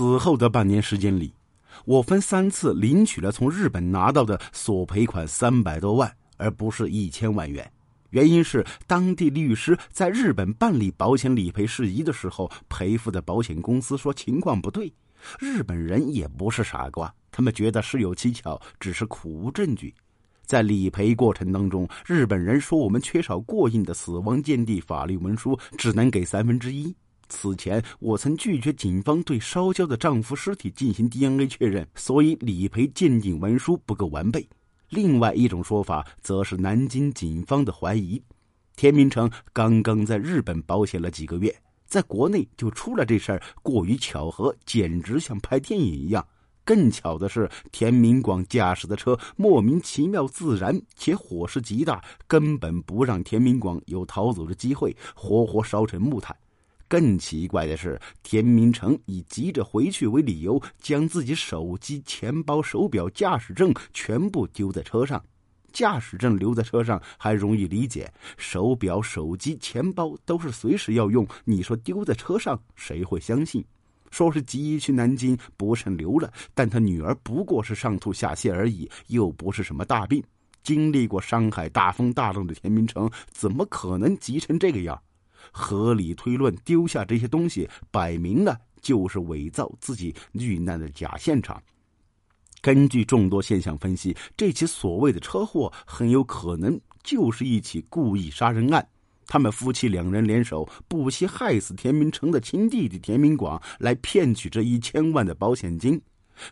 此后的半年时间里，我分三次领取了从日本拿到的索赔款三百多万，而不是一千万元。原因是当地律师在日本办理保险理赔事宜的时候，赔付的保险公司说情况不对。日本人也不是傻瓜，他们觉得事有蹊跷，只是苦无证据。在理赔过程当中，日本人说我们缺少过硬的死亡鉴定法律文书，只能给三分之一。此前我曾拒绝警方对烧焦的丈夫尸体进行 DNA 确认，所以理赔鉴定文书不够完备。另外一种说法，则是南京警方的怀疑：田明成刚刚在日本保险了几个月，在国内就出了这事儿，过于巧合，简直像拍电影一样。更巧的是，田明广驾驶的车莫名其妙自燃，且火势极大，根本不让田明广有逃走的机会，活活烧成木炭。更奇怪的是，田明成以急着回去为理由，将自己手机、钱包、手表、驾驶证全部丢在车上。驾驶证留在车上还容易理解，手表、手机、钱包都是随时要用，你说丢在车上，谁会相信？说是急于去南京，不慎留了，但他女儿不过是上吐下泻而已，又不是什么大病。经历过上海大风大浪的田明成，怎么可能急成这个样？合理推论，丢下这些东西，摆明了就是伪造自己遇难的假现场。根据众多现象分析，这起所谓的车祸很有可能就是一起故意杀人案。他们夫妻两人联手，不惜害死田明成的亲弟弟田明广，来骗取这一千万的保险金。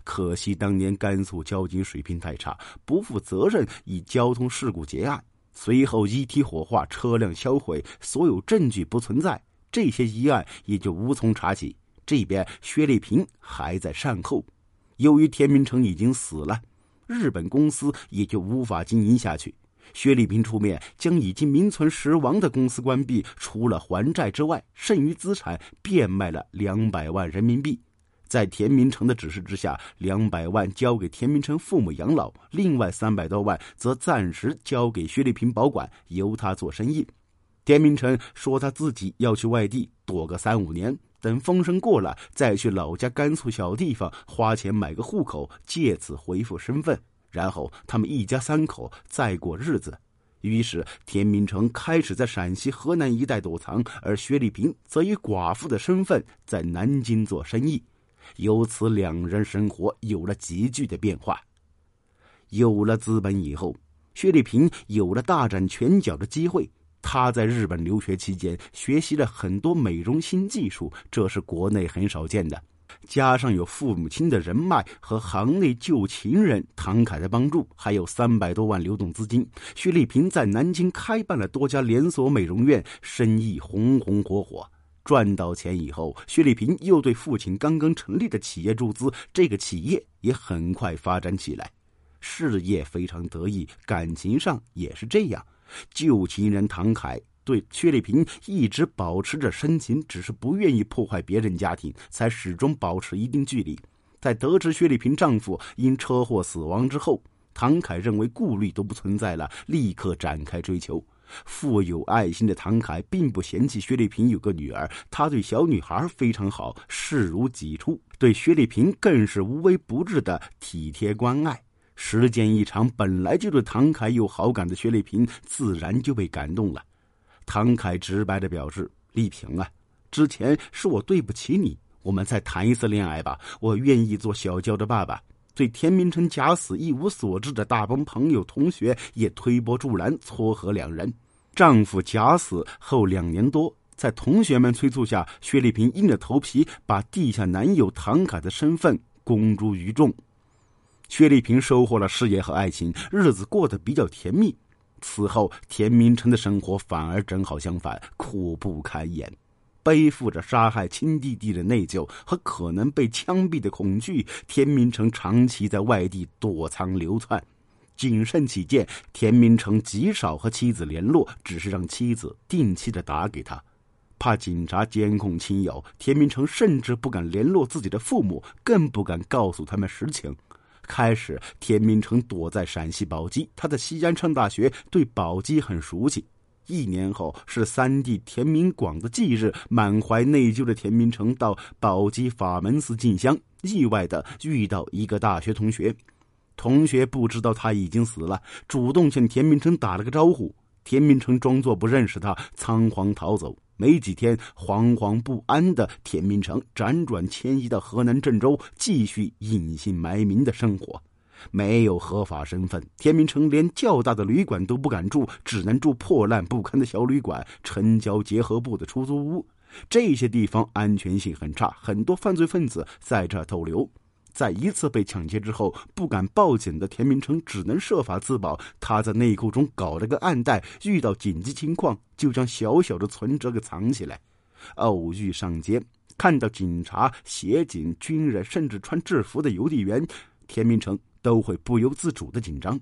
可惜当年甘肃交警水平太差，不负责任，以交通事故结案。随后遗体火化，车辆销毁，所有证据不存在，这些疑案也就无从查起。这边薛丽萍还在善后，由于田明成已经死了，日本公司也就无法经营下去。薛丽萍出面将已经名存实亡的公司关闭，除了还债之外，剩余资产变卖了两百万人民币。在田明成的指示之下，两百万交给田明成父母养老，另外三百多万则暂时交给薛丽萍保管，由他做生意。田明成说他自己要去外地躲个三五年，等风声过了，再去老家甘肃小地方花钱买个户口，借此恢复身份，然后他们一家三口再过日子。于是田明成开始在陕西、河南一带躲藏，而薛丽萍则以寡妇的身份在南京做生意。由此，两人生活有了急剧的变化。有了资本以后，薛丽萍有了大展拳脚的机会。她在日本留学期间，学习了很多美容新技术，这是国内很少见的。加上有父母亲的人脉和行内旧情人唐凯的帮助，还有三百多万流动资金，薛丽萍在南京开办了多家连锁美容院，生意红红火火。赚到钱以后，薛丽萍又对父亲刚刚成立的企业注资，这个企业也很快发展起来，事业非常得意，感情上也是这样。旧情人唐凯对薛丽萍一直保持着深情，只是不愿意破坏别人家庭，才始终保持一定距离。在得知薛丽萍丈夫因车祸死亡之后，唐凯认为顾虑都不存在了，立刻展开追求。富有爱心的唐凯并不嫌弃薛丽萍有个女儿，他对小女孩非常好，视如己出，对薛丽萍更是无微不至的体贴关爱。时间一长，本来就对唐凯有好感的薛丽萍自然就被感动了。唐凯直白的表示：“丽萍啊，之前是我对不起你，我们再谈一次恋爱吧，我愿意做小娇的爸爸。”对田明成假死一无所知的大帮朋友同学也推波助澜，撮合两人。丈夫假死后两年多，在同学们催促下，薛丽萍硬着头皮把地下男友唐凯的身份公诸于众。薛丽萍收获了事业和爱情，日子过得比较甜蜜。此后，田明成的生活反而正好相反，苦不堪言。背负着杀害亲弟弟的内疚和可能被枪毙的恐惧，田明成长期在外地躲藏流窜。谨慎起见，田明成极少和妻子联络，只是让妻子定期的打给他。怕警察监控亲友，田明成甚至不敢联络自己的父母，更不敢告诉他们实情。开始，田明成躲在陕西宝鸡，他在西安上大学，对宝鸡很熟悉。一年后是三弟田明广的忌日，满怀内疚的田明成到宝鸡法门寺进香，意外的遇到一个大学同学。同学不知道他已经死了，主动向田明成打了个招呼。田明成装作不认识他，仓皇逃走。没几天，惶惶不安的田明成辗转迁移到河南郑州，继续隐姓埋名的生活。没有合法身份，田明成连较大的旅馆都不敢住，只能住破烂不堪的小旅馆、城郊结合部的出租屋。这些地方安全性很差，很多犯罪分子在这逗留。在一次被抢劫之后，不敢报警的田明成只能设法自保。他在内裤中搞了个暗袋，遇到紧急情况就将小小的存折给藏起来。偶遇上街，看到警察、协警、军人，甚至穿制服的邮递员，田明成。都会不由自主的紧张，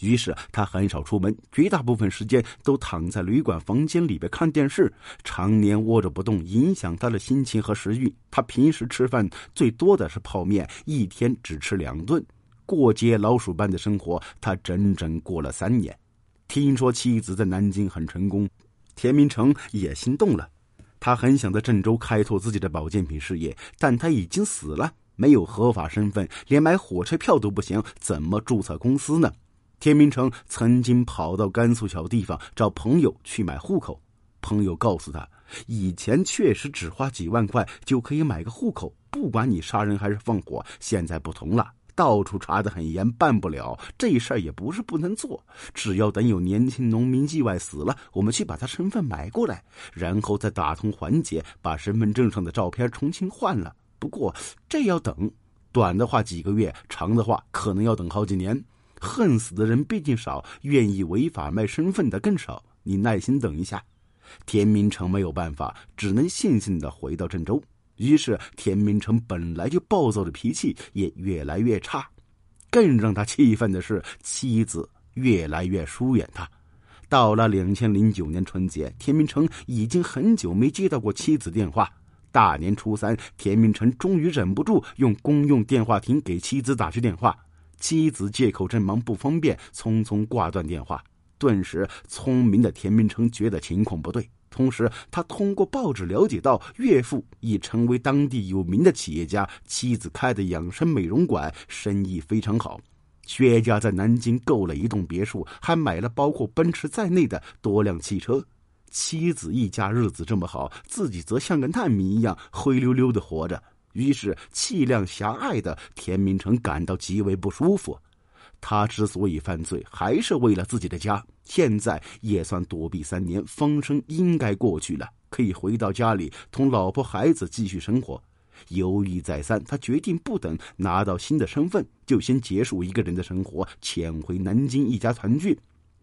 于是他很少出门，绝大部分时间都躺在旅馆房间里边看电视，常年窝着不动，影响他的心情和食欲。他平时吃饭最多的是泡面，一天只吃两顿，过街老鼠般的生活，他整整过了三年。听说妻子在南京很成功，田明成也心动了，他很想在郑州开拓自己的保健品事业，但他已经死了。没有合法身份，连买火车票都不行，怎么注册公司呢？田明成曾经跑到甘肃小地方找朋友去买户口，朋友告诉他，以前确实只花几万块就可以买个户口，不管你杀人还是放火。现在不同了，到处查得很严，办不了。这事儿也不是不能做，只要等有年轻农民意外死了，我们去把他身份买过来，然后再打通环节，把身份证上的照片重新换了。不过这要等，短的话几个月，长的话可能要等好几年。恨死的人毕竟少，愿意违法卖身份的更少。你耐心等一下。田明成没有办法，只能悻悻的回到郑州。于是田明成本来就暴躁的脾气也越来越差。更让他气愤的是，妻子越来越疏远他。到了两千零九年春节，田明成已经很久没接到过妻子电话。大年初三，田明成终于忍不住用公用电话亭给妻子打去电话。妻子借口正忙不方便，匆匆挂断电话。顿时，聪明的田明成觉得情况不对。同时，他通过报纸了解到，岳父已成为当地有名的企业家，妻子开的养生美容馆生意非常好。薛家在南京购了一栋别墅，还买了包括奔驰在内的多辆汽车。妻子一家日子这么好，自己则像个难民一样灰溜溜的活着。于是气量狭隘的田明成感到极为不舒服。他之所以犯罪，还是为了自己的家。现在也算躲避三年，风声应该过去了，可以回到家里同老婆孩子继续生活。犹豫再三，他决定不等拿到新的身份，就先结束一个人的生活，潜回南京一家团聚。